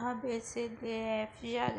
A B C D E F G H